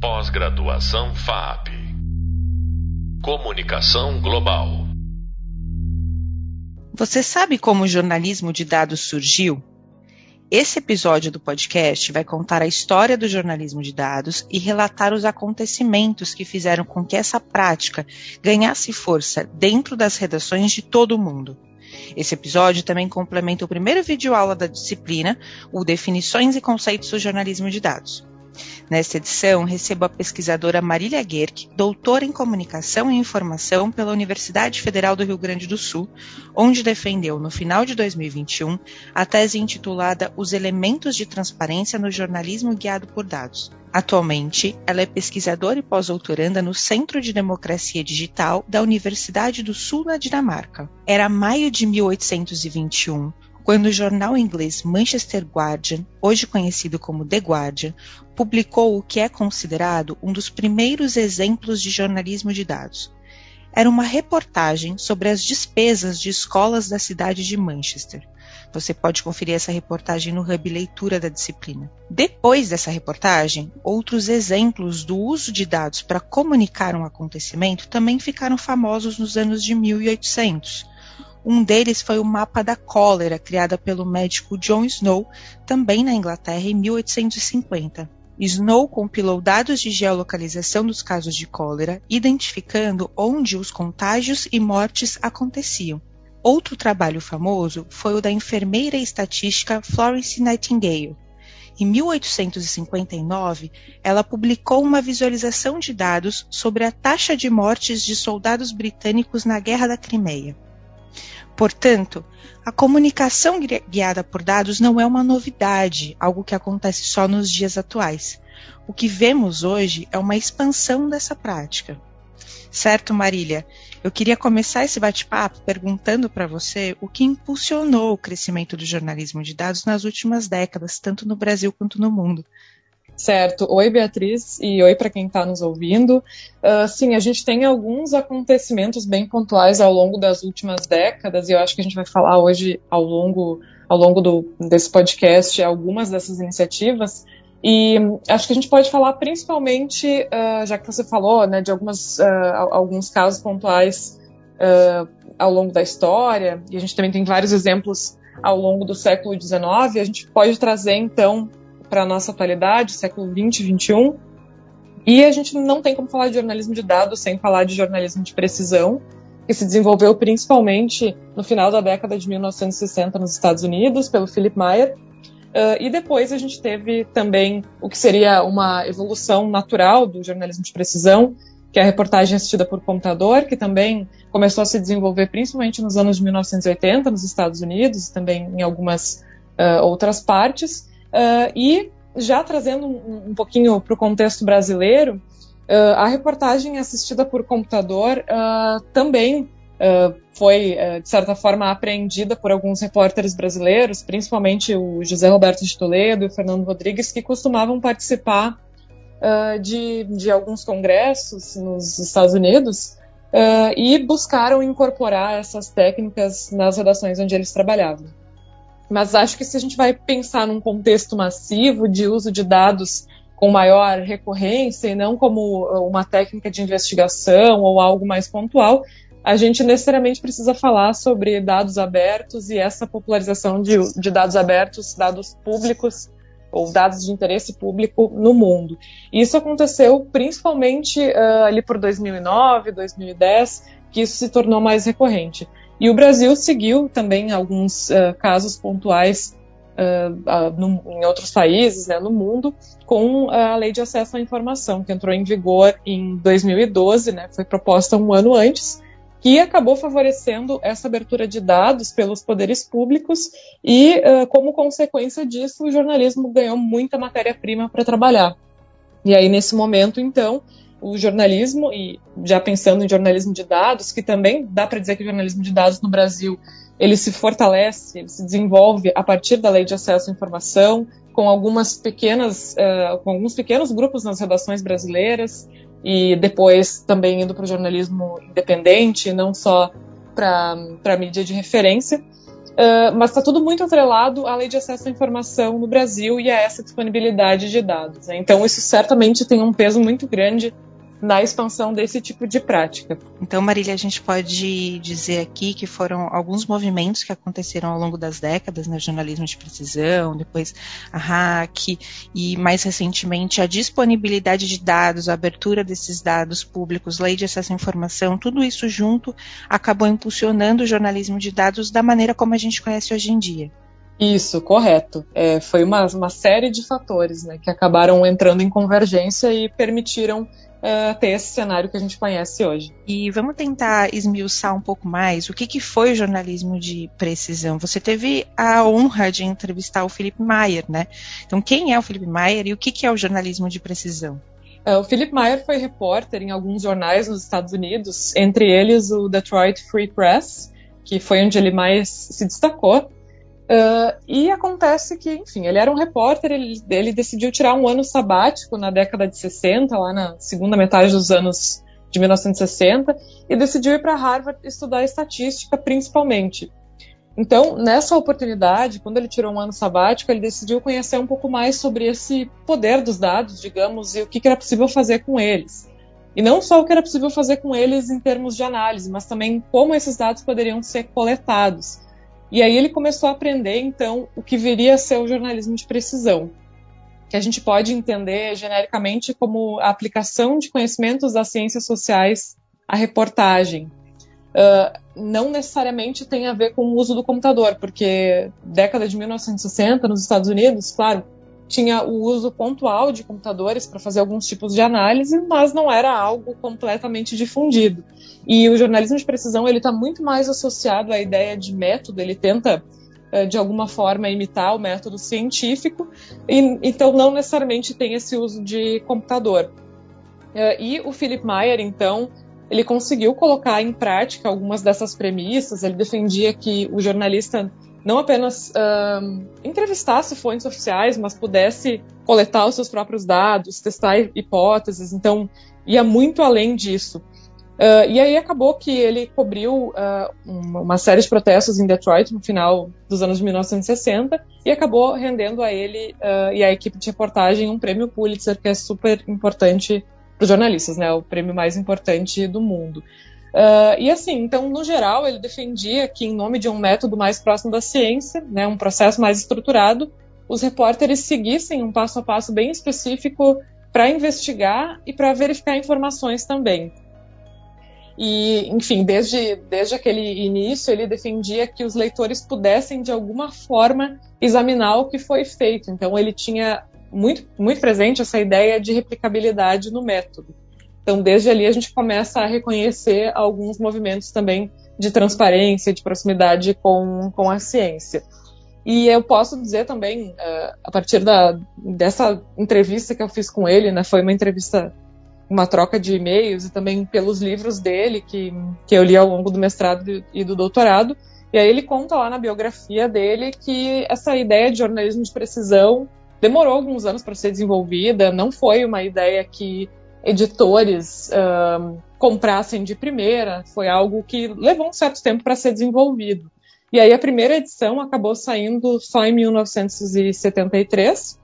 Pós-graduação FAP. Comunicação Global. Você sabe como o jornalismo de dados surgiu? Esse episódio do podcast vai contar a história do jornalismo de dados e relatar os acontecimentos que fizeram com que essa prática ganhasse força dentro das redações de todo o mundo. Esse episódio também complementa o primeiro vídeo aula da disciplina, o Definições e Conceitos do Jornalismo de Dados. Nesta edição, recebo a pesquisadora Marília Guerck, doutora em Comunicação e Informação pela Universidade Federal do Rio Grande do Sul, onde defendeu, no final de 2021, a tese intitulada Os Elementos de Transparência no Jornalismo Guiado por Dados. Atualmente, ela é pesquisadora e pós-doutoranda no Centro de Democracia Digital da Universidade do Sul, na Dinamarca. Era maio de 1821 quando o jornal inglês Manchester Guardian, hoje conhecido como The Guardian, publicou o que é considerado um dos primeiros exemplos de jornalismo de dados. Era uma reportagem sobre as despesas de escolas da cidade de Manchester. Você pode conferir essa reportagem no Hub Leitura da disciplina. Depois dessa reportagem, outros exemplos do uso de dados para comunicar um acontecimento também ficaram famosos nos anos de 1800 um deles foi o mapa da cólera, criada pelo médico John Snow, também na Inglaterra, em 1850. Snow compilou dados de geolocalização dos casos de cólera, identificando onde os contágios e mortes aconteciam. Outro trabalho famoso foi o da enfermeira estatística Florence Nightingale. Em 1859, ela publicou uma visualização de dados sobre a taxa de mortes de soldados britânicos na Guerra da Crimeia. Portanto, a comunicação guiada por dados não é uma novidade, algo que acontece só nos dias atuais. O que vemos hoje é uma expansão dessa prática. Certo, Marília? Eu queria começar esse bate-papo perguntando para você o que impulsionou o crescimento do jornalismo de dados nas últimas décadas, tanto no Brasil quanto no mundo. Certo. Oi, Beatriz, e oi para quem está nos ouvindo. Uh, sim, a gente tem alguns acontecimentos bem pontuais ao longo das últimas décadas, e eu acho que a gente vai falar hoje ao longo, ao longo do, desse podcast algumas dessas iniciativas. E acho que a gente pode falar principalmente, uh, já que você falou, né, de algumas, uh, alguns casos pontuais ao longo da história, e a gente também tem vários exemplos ao longo do século XIX, a gente pode trazer então para a nossa atualidade, século 20 e 21. E a gente não tem como falar de jornalismo de dados sem falar de jornalismo de precisão, que se desenvolveu principalmente no final da década de 1960 nos Estados Unidos, pelo Philip Meyer. Uh, e depois a gente teve também o que seria uma evolução natural do jornalismo de precisão, que é a reportagem assistida por computador, que também começou a se desenvolver principalmente nos anos de 1980 nos Estados Unidos e também em algumas uh, outras partes. Uh, e já trazendo um, um pouquinho para o contexto brasileiro, uh, a reportagem assistida por computador uh, também foi, de certa forma, apreendida por alguns repórteres brasileiros, principalmente o José Roberto de Toledo e o Fernando Rodrigues, que costumavam participar de, de alguns congressos nos Estados Unidos e buscaram incorporar essas técnicas nas redações onde eles trabalhavam. Mas acho que se a gente vai pensar num contexto massivo de uso de dados com maior recorrência e não como uh, uma técnica de investigação ou algo mais pontual, a gente necessariamente precisa falar sobre dados abertos e essa popularização de, de dados abertos, dados públicos ou dados de interesse público no mundo. Isso aconteceu principalmente uh, ali por 2009, 2010, que isso se tornou mais recorrente. E o Brasil seguiu também alguns uh, casos pontuais uh, uh, no, em outros países, né, no mundo, com a Lei de Acesso à Informação, que entrou em vigor em 2012, né, foi proposta um ano antes, que acabou favorecendo essa abertura de dados pelos poderes públicos e, como consequência disso, o jornalismo ganhou muita matéria-prima para trabalhar. E aí, nesse momento, então, o jornalismo, e já pensando em jornalismo de dados, que também dá para dizer que o jornalismo de dados no Brasil ele se fortalece, ele se desenvolve a partir da lei de acesso à informação, com algumas pequenas, uh, com alguns pequenos grupos nas redações brasileiras, e depois também indo para o jornalismo independente, não só para a mídia de referência. Uh, mas está tudo muito atrelado à lei de acesso à informação no Brasil e a essa disponibilidade de dados. Né? Então, isso certamente tem um peso muito grande na expansão desse tipo de prática. Então, Marília, a gente pode dizer aqui que foram alguns movimentos que aconteceram ao longo das décadas, né, jornalismo de precisão, depois a hack e mais recentemente a disponibilidade de dados, a abertura desses dados públicos, lei de acesso à informação, tudo isso junto acabou impulsionando o jornalismo de dados da maneira como a gente conhece hoje em dia. Isso, correto. É, foi uma, uma série de fatores né, que acabaram entrando em convergência e permitiram uh, ter esse cenário que a gente conhece hoje. E vamos tentar esmiuçar um pouco mais o que, que foi o jornalismo de precisão. Você teve a honra de entrevistar o Felipe Maier, né? Então, quem é o Felipe Maier e o que, que é o jornalismo de precisão? Uh, o Philip Meyer foi repórter em alguns jornais nos Estados Unidos, entre eles o Detroit Free Press, que foi onde ele mais se destacou. Uh, e acontece que, enfim, ele era um repórter, ele, ele, decidiu tirar um ano sabático na década de 60, lá na segunda metade dos anos de 1960, e decidiu ir para Harvard estudar estatística principalmente. Então, nessa oportunidade, quando ele tirou um ano sabático, ele decidiu conhecer um pouco mais sobre esse poder dos dados, digamos, e o que, que era possível fazer com eles. E não só o que era possível fazer com eles em termos de análise, mas também como esses dados poderiam ser coletados e aí ele começou a aprender, então, o que viria a ser o jornalismo de precisão, que a gente pode entender genericamente como a aplicação de conhecimentos das ciências sociais à reportagem. Uh, não necessariamente tem a ver com o uso do computador, porque década de 1960 nos Estados Unidos, claro, tinha o uso pontual de computadores para fazer alguns tipos de análise, mas não era algo completamente difundido. E o jornalismo de precisão ele está muito mais associado à ideia de método. Ele tenta eh, de alguma forma imitar o método científico, e, então não necessariamente tem esse uso de computador. Eh, e o Philip Meyer, então, ele conseguiu colocar em prática algumas dessas premissas. Ele defendia que o jornalista não apenas uh, entrevistasse fontes oficiais, mas pudesse coletar os seus próprios dados, testar hipóteses, então ia muito além disso. Uh, e aí acabou que ele cobriu uh, uma série de protestos em Detroit no final dos anos de 1960 e acabou rendendo a ele e à equipe de reportagem um prêmio Pulitzer que é super importante para os jornalistas, né? O prêmio mais importante do mundo. Uh, e assim, então, no geral, ele defendia que, em nome de um método mais próximo da ciência, né, um processo mais estruturado, os repórteres seguissem um passo a passo bem específico para investigar e para verificar informações também. E, enfim, desde, desde aquele início, ele defendia que os leitores pudessem, de alguma forma, examinar o que foi feito. Então, ele tinha muito, muito presente essa ideia de replicabilidade no método. Então, desde ali, a gente começa a reconhecer alguns movimentos também de transparência, de proximidade com, com a ciência. E eu posso dizer também, uh, a partir da, dessa entrevista que eu fiz com ele, né, foi uma entrevista, uma troca de e-mails e também pelos livros dele, que, que eu li ao longo do mestrado e do doutorado. E aí ele conta lá na biografia dele que essa ideia de jornalismo de precisão demorou alguns anos para ser desenvolvida, não foi uma ideia que editores comprassem de primeira, foi algo que levou um certo tempo para ser desenvolvido. E aí a primeira edição acabou saindo só em 1973,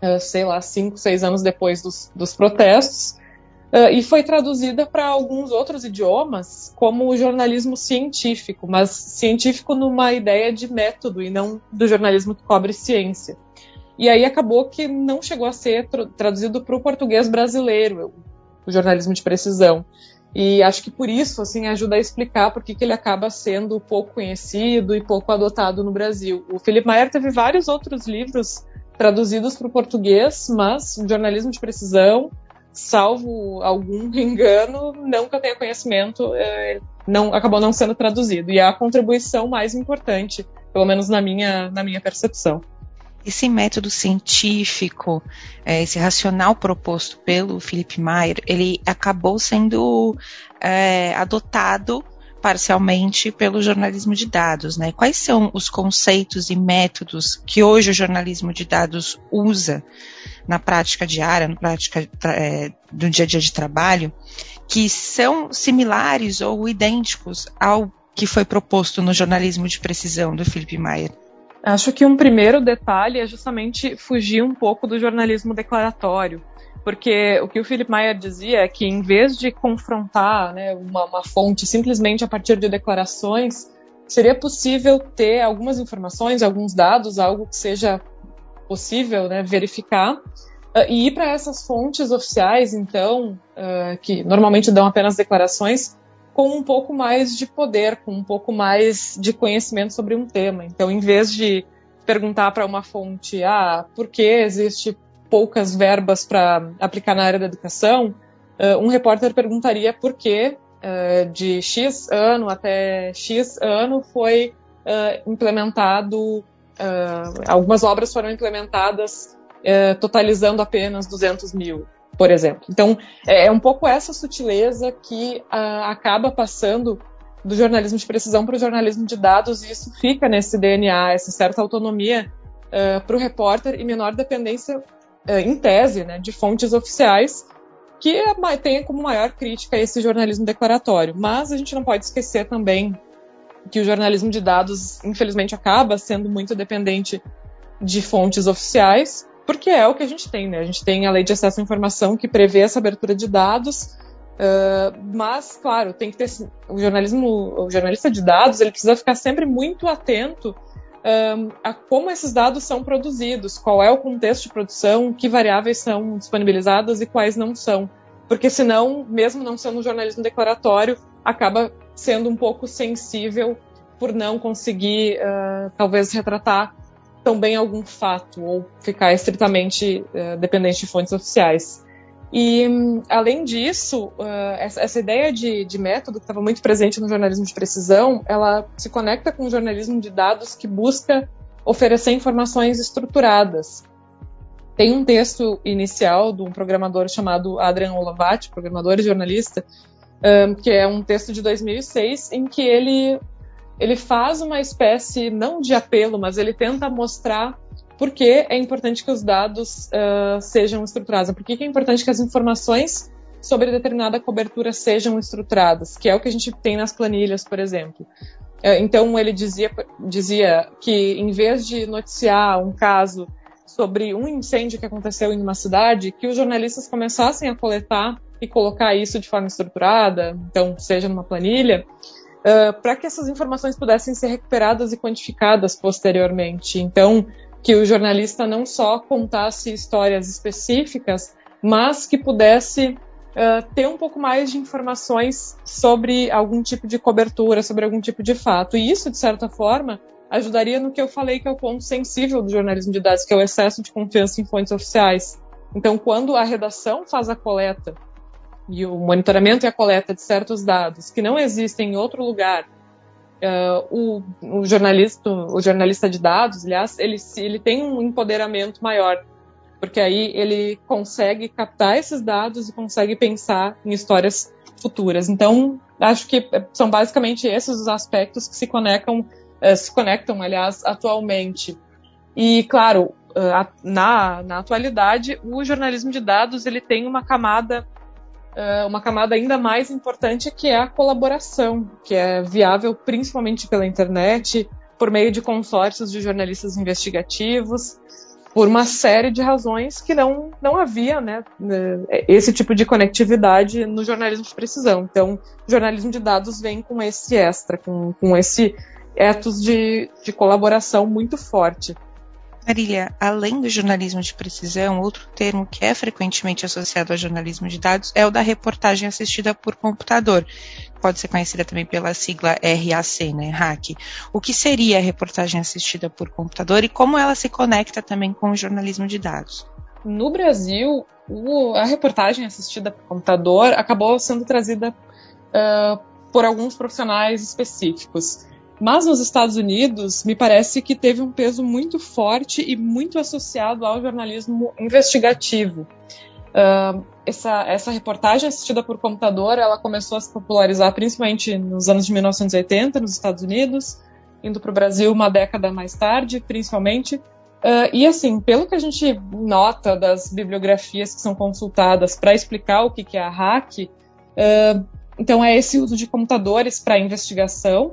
uh, sei lá, cinco, seis anos depois dos, dos protestos, uh, e foi traduzida para alguns outros idiomas como jornalismo científico, mas científico numa ideia de método e não do jornalismo que cobre ciência. E aí acabou que não chegou a ser traduzido para o português brasileiro, o jornalismo de precisão. E acho que por isso, assim, ajuda a explicar por que ele acaba sendo pouco conhecido e pouco adotado no Brasil. O Felipe Maier teve vários outros livros traduzidos para o português, mas o jornalismo de precisão, salvo algum engano, não que eu tenha conhecimento, é, não, acabou não sendo traduzido. E é a contribuição mais importante, pelo menos na minha, na minha percepção esse método científico, é, esse racional proposto pelo Philip Meyer, ele acabou sendo é, adotado parcialmente pelo jornalismo de dados, né? Quais são os conceitos e métodos que hoje o jornalismo de dados usa na prática diária, na prática é, do dia a dia de trabalho, que são similares ou idênticos ao que foi proposto no jornalismo de precisão do Felipe Mayer? Acho que um primeiro detalhe é justamente fugir um pouco do jornalismo declaratório. Porque o que o Philip Mayer dizia é que, em vez de confrontar né, uma, uma fonte simplesmente a partir de declarações, seria possível ter algumas informações, alguns dados, algo que seja possível né, verificar, uh, e ir para essas fontes oficiais, então, uh, que normalmente dão apenas declarações, com um pouco mais de poder, com um pouco mais de conhecimento sobre um tema. Então, em vez de perguntar para uma fonte, ah, por que existe poucas verbas para aplicar na área da educação, uh, um repórter perguntaria por que uh, de X ano até X ano foi uh, implementado, algumas obras foram implementadas totalizando apenas 200 mil, por exemplo. Então, é, é um pouco essa sutileza que acaba passando do jornalismo de precisão para o jornalismo de dados, e isso fica nesse DNA, essa certa autonomia uh, para o repórter e menor dependência é, em tese, né, de fontes oficiais, que é tem como maior crítica esse jornalismo declaratório. Mas a gente não pode esquecer também que o jornalismo de dados, infelizmente, acaba sendo muito dependente de fontes oficiais, porque é o que a gente tem, né? A gente tem a lei de acesso à informação que prevê essa abertura de dados, uh, mas, claro, tem que ter o jornalismo, o jornalista de dados, ele precisa ficar sempre muito atento a como esses dados são produzidos, qual é o contexto de produção, que variáveis são disponibilizadas e quais não são. Porque senão, mesmo não sendo um jornalismo declaratório, acaba sendo um pouco sensível por não conseguir, uh, talvez, retratar tão bem algum fato ou ficar estritamente uh, dependente de fontes oficiais. E, além disso, uh, essa, ideia de, método que estava muito presente no jornalismo de precisão, ela se conecta com o jornalismo de dados que busca oferecer informações estruturadas. Tem um texto inicial de um programador chamado Adrian Olavati, programador e jornalista, um, que é um texto de 2006, em que ele, ele faz uma espécie, não de apelo, mas ele tenta mostrar por que é importante que os dados uh, sejam estruturados, por que é importante que as informações sobre determinada cobertura sejam estruturadas, que é o que a gente tem nas planilhas, por exemplo. Uh, então, ele dizia, dizia que, em vez de noticiar um caso sobre um incêndio que aconteceu em uma cidade, que os jornalistas começassem a coletar e colocar isso de forma estruturada, então, seja numa planilha, uh, para que essas informações pudessem ser recuperadas e quantificadas posteriormente. Então, que o jornalista não só contasse histórias específicas, mas que pudesse uh, ter um pouco mais de informações sobre algum tipo de cobertura, sobre algum tipo de fato. E isso, de certa forma, ajudaria no que eu falei que é o ponto sensível do jornalismo de dados, que é o excesso de confiança em fontes oficiais. Então, quando a redação faz a coleta e o monitoramento e a coleta de certos dados que não existem em outro lugar Uh, o, o, jornalista, o jornalista de dados, aliás, ele, ele tem um empoderamento maior, porque aí ele consegue captar esses dados e consegue pensar em histórias futuras. Então, acho que são basicamente esses os aspectos que se conectam, uh, se conectam, aliás, atualmente. E, claro, na, na atualidade, o jornalismo de dados ele tem uma camada uma camada ainda mais importante que é a colaboração, que é viável principalmente pela internet, por meio de consórcios de jornalistas investigativos, por uma série de razões que não, não havia né, eh, esse tipo de conectividade no jornalismo de precisão. Então, o jornalismo de dados vem com esse extra, com, com esse ethos de, de colaboração muito forte. Marília, além do jornalismo de precisão, outro termo que é frequentemente associado ao jornalismo de dados é o da reportagem assistida por computador. Pode ser conhecida também pela sigla RAC, né, RAC. O que seria a reportagem assistida por computador e como ela se conecta também com o jornalismo de dados? No Brasil, o, a reportagem assistida por computador acabou sendo trazida uh, por alguns profissionais específicos. Mas nos Estados Unidos, me parece que teve um peso muito forte e muito associado ao jornalismo investigativo. Uh, essa, essa reportagem assistida por computador, ela começou a se popularizar principalmente nos anos de 1980 nos Estados Unidos, indo para o Brasil uma década mais tarde, principalmente. Uh, e assim, pelo que a gente nota das bibliografias que são consultadas para explicar o que, que é a hack, uh, então é esse uso de computadores para investigação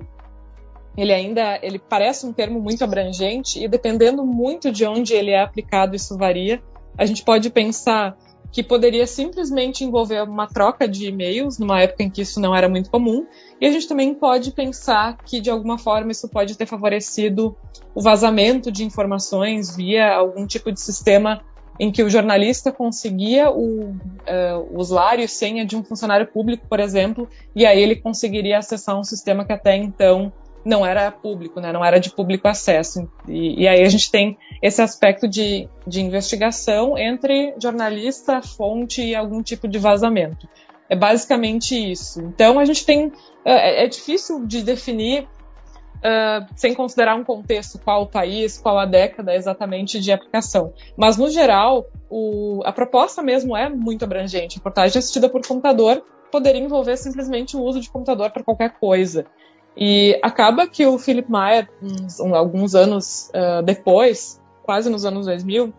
ele ainda ele parece um termo muito abrangente e dependendo muito de onde ele é aplicado, isso varia. A gente pode pensar que poderia simplesmente envolver uma troca de e-mails numa época em que isso não era muito comum, e a gente também pode pensar que de alguma forma isso pode ter favorecido o vazamento de informações via algum tipo de sistema em que o jornalista conseguia o, uh, usuário e senha de um funcionário público, por exemplo, e aí ele conseguiria acessar um sistema que até então não era público, né, não era de público acesso. E, e aí a gente tem esse aspecto de, de investigação entre jornalista, fonte e algum tipo de vazamento. É basicamente isso. Então a gente tem. É, é difícil de definir Uh, sem considerar um contexto, qual o país, qual a década exatamente de aplicação. Mas, no geral, o, a proposta mesmo é muito abrangente. A reportagem assistida por computador poderia envolver simplesmente o uso de computador para qualquer coisa. E acaba que o Philip Meyer, uns, um, alguns anos uh, depois, quase nos anos 2000,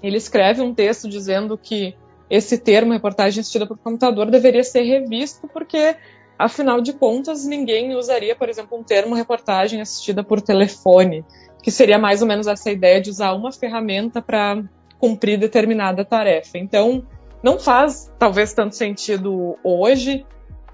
ele escreve um texto dizendo que esse termo, reportagem assistida por computador, deveria ser revisto porque, afinal de contas, ninguém usaria, por exemplo, um termo reportagem assistida por telefone, que seria mais ou menos essa ideia de usar uma ferramenta para cumprir determinada tarefa. Então, não faz talvez tanto sentido hoje,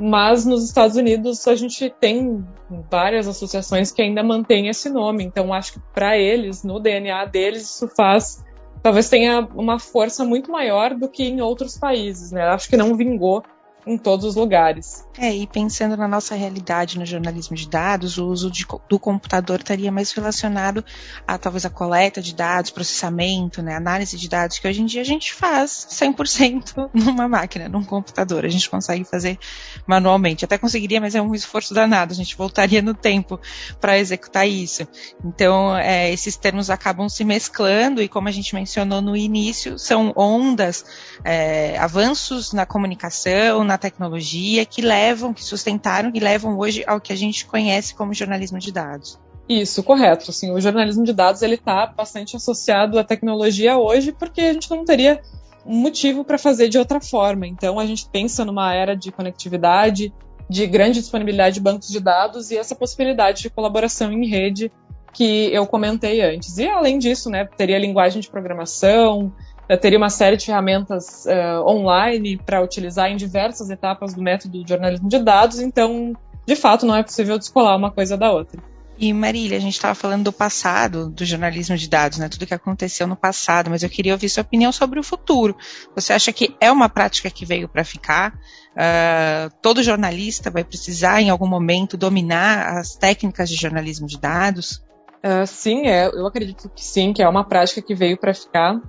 mas nos Estados Unidos a gente tem várias associações que ainda mantêm esse nome. Então acho que para eles, no DNA deles, isso faz talvez tenha uma força muito maior do que em outros países, né? Acho que não vingou em todos os lugares. É, e pensando na nossa realidade no jornalismo de dados, o uso de, do computador estaria mais relacionado a talvez a coleta de dados, processamento, né, análise de dados, que hoje em dia a gente faz 100% numa máquina, num computador. A gente consegue fazer manualmente. Até conseguiria, mas é um esforço danado. A gente voltaria no tempo para executar isso. Então, é, esses termos acabam se mesclando e, como a gente mencionou no início, são ondas, é, avanços na comunicação, na tecnologia que levam, que sustentaram e levam hoje ao que a gente conhece como jornalismo de dados. Isso, correto. Assim, o jornalismo de dados ele está bastante associado à tecnologia hoje, porque a gente não teria um motivo para fazer de outra forma. Então, a gente pensa numa era de conectividade, de grande disponibilidade de bancos de dados e essa possibilidade de colaboração em rede que eu comentei antes. E além disso, né, teria linguagem de programação, teria uma série de ferramentas uh, online para utilizar em diversas etapas do método de jornalismo de dados, então, de fato, não é possível descolar uma coisa da outra. E Marília, a gente estava falando do passado, do jornalismo de dados, né? Tudo que aconteceu no passado, mas eu queria ouvir sua opinião sobre o futuro. Você acha que é uma prática que veio para ficar? Uh, todo jornalista vai precisar, em algum momento, dominar as técnicas de jornalismo de dados? Uh, sim, é, eu acredito que sim, que é uma prática que veio para ficar.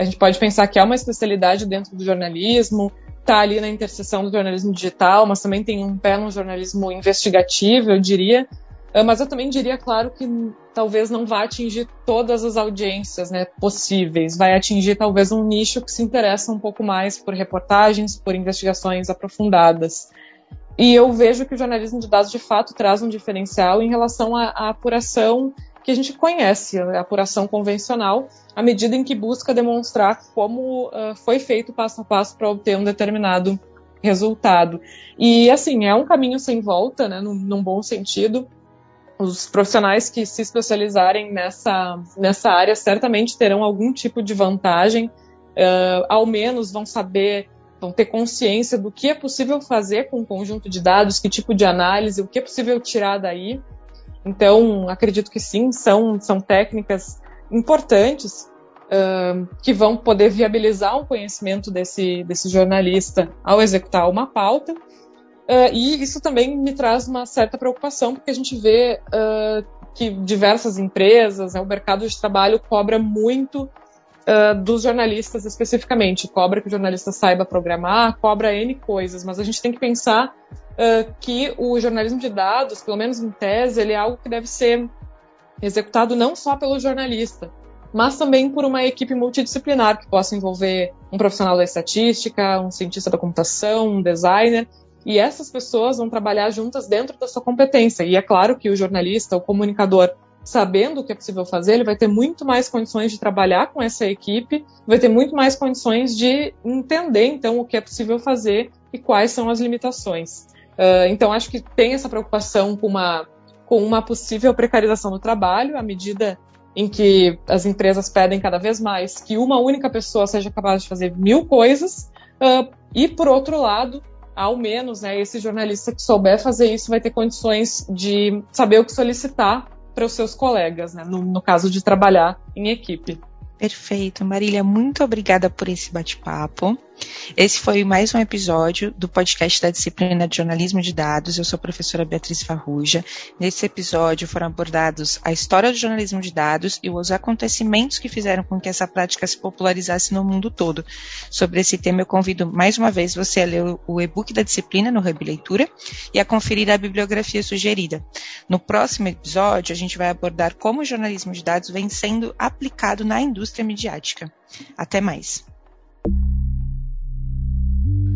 A gente pode pensar que é uma especialidade dentro do jornalismo, está ali na interseção do jornalismo digital, mas também tem um pé no jornalismo investigativo, eu diria. Ah, mas eu também diria, claro, que talvez não vá atingir todas as audiências né, possíveis. Vai atingir talvez um nicho que se interessa um pouco mais por reportagens, por investigações aprofundadas. E eu vejo que o jornalismo de dados de fato traz um diferencial em relação à, à apuração que a gente conhece, a apuração convencional, à medida em que busca demonstrar como uh, foi feito passo a passo para obter um determinado resultado. E, assim, é um caminho sem volta, né, num, num bom sentido. Os profissionais que se especializarem nessa, nessa área certamente terão algum tipo de vantagem, uh, ao menos vão saber, vão ter consciência do que é possível fazer com um conjunto de dados, que tipo de análise, o que é possível tirar daí. Então, acredito que sim, são, são técnicas importantes uh, que vão poder viabilizar um conhecimento desse, desse jornalista ao executar uma pauta. Uh, e isso também me traz uma certa preocupação, porque a gente vê uh, que diversas empresas, né, o mercado de trabalho cobra muito Uh, dos jornalistas especificamente. Cobra que o jornalista saiba programar, cobra N coisas, mas a gente tem que pensar uh, que o jornalismo de dados, pelo menos em tese, ele é algo que deve ser executado não só pelo jornalista, mas também por uma equipe multidisciplinar que possa envolver um profissional da estatística, um cientista da computação, um designer, e essas pessoas vão trabalhar juntas dentro da sua competência. E é claro que o jornalista, o comunicador, sabendo o que é possível fazer, ele vai ter muito mais condições de trabalhar com essa equipe, vai ter muito mais condições de entender então o que é possível fazer e quais são as limitações. Uh, então, acho que tem essa preocupação com uma, com uma possível precarização do trabalho, à medida em que as empresas pedem cada vez mais que uma única pessoa seja capaz de fazer mil coisas, uh, e por outro lado, ao menos, né, esse jornalista que souber fazer isso vai ter condições de saber o que solicitar para os seus colegas, né, no, no caso de trabalhar em equipe. Perfeito. Marília, muito obrigada por esse bate-papo. Esse foi mais um episódio do podcast da disciplina de jornalismo de dados. Eu sou a professora Beatriz Farruja. Nesse episódio foram abordados a história do jornalismo de dados e os acontecimentos que fizeram com que essa prática se popularizasse no mundo todo. Sobre esse tema, eu convido mais uma vez você a ler o e-book da disciplina no Hub Leitura e a conferir a bibliografia sugerida. No próximo episódio, a gente vai abordar como o jornalismo de dados vem sendo aplicado na indústria midiática. Até mais.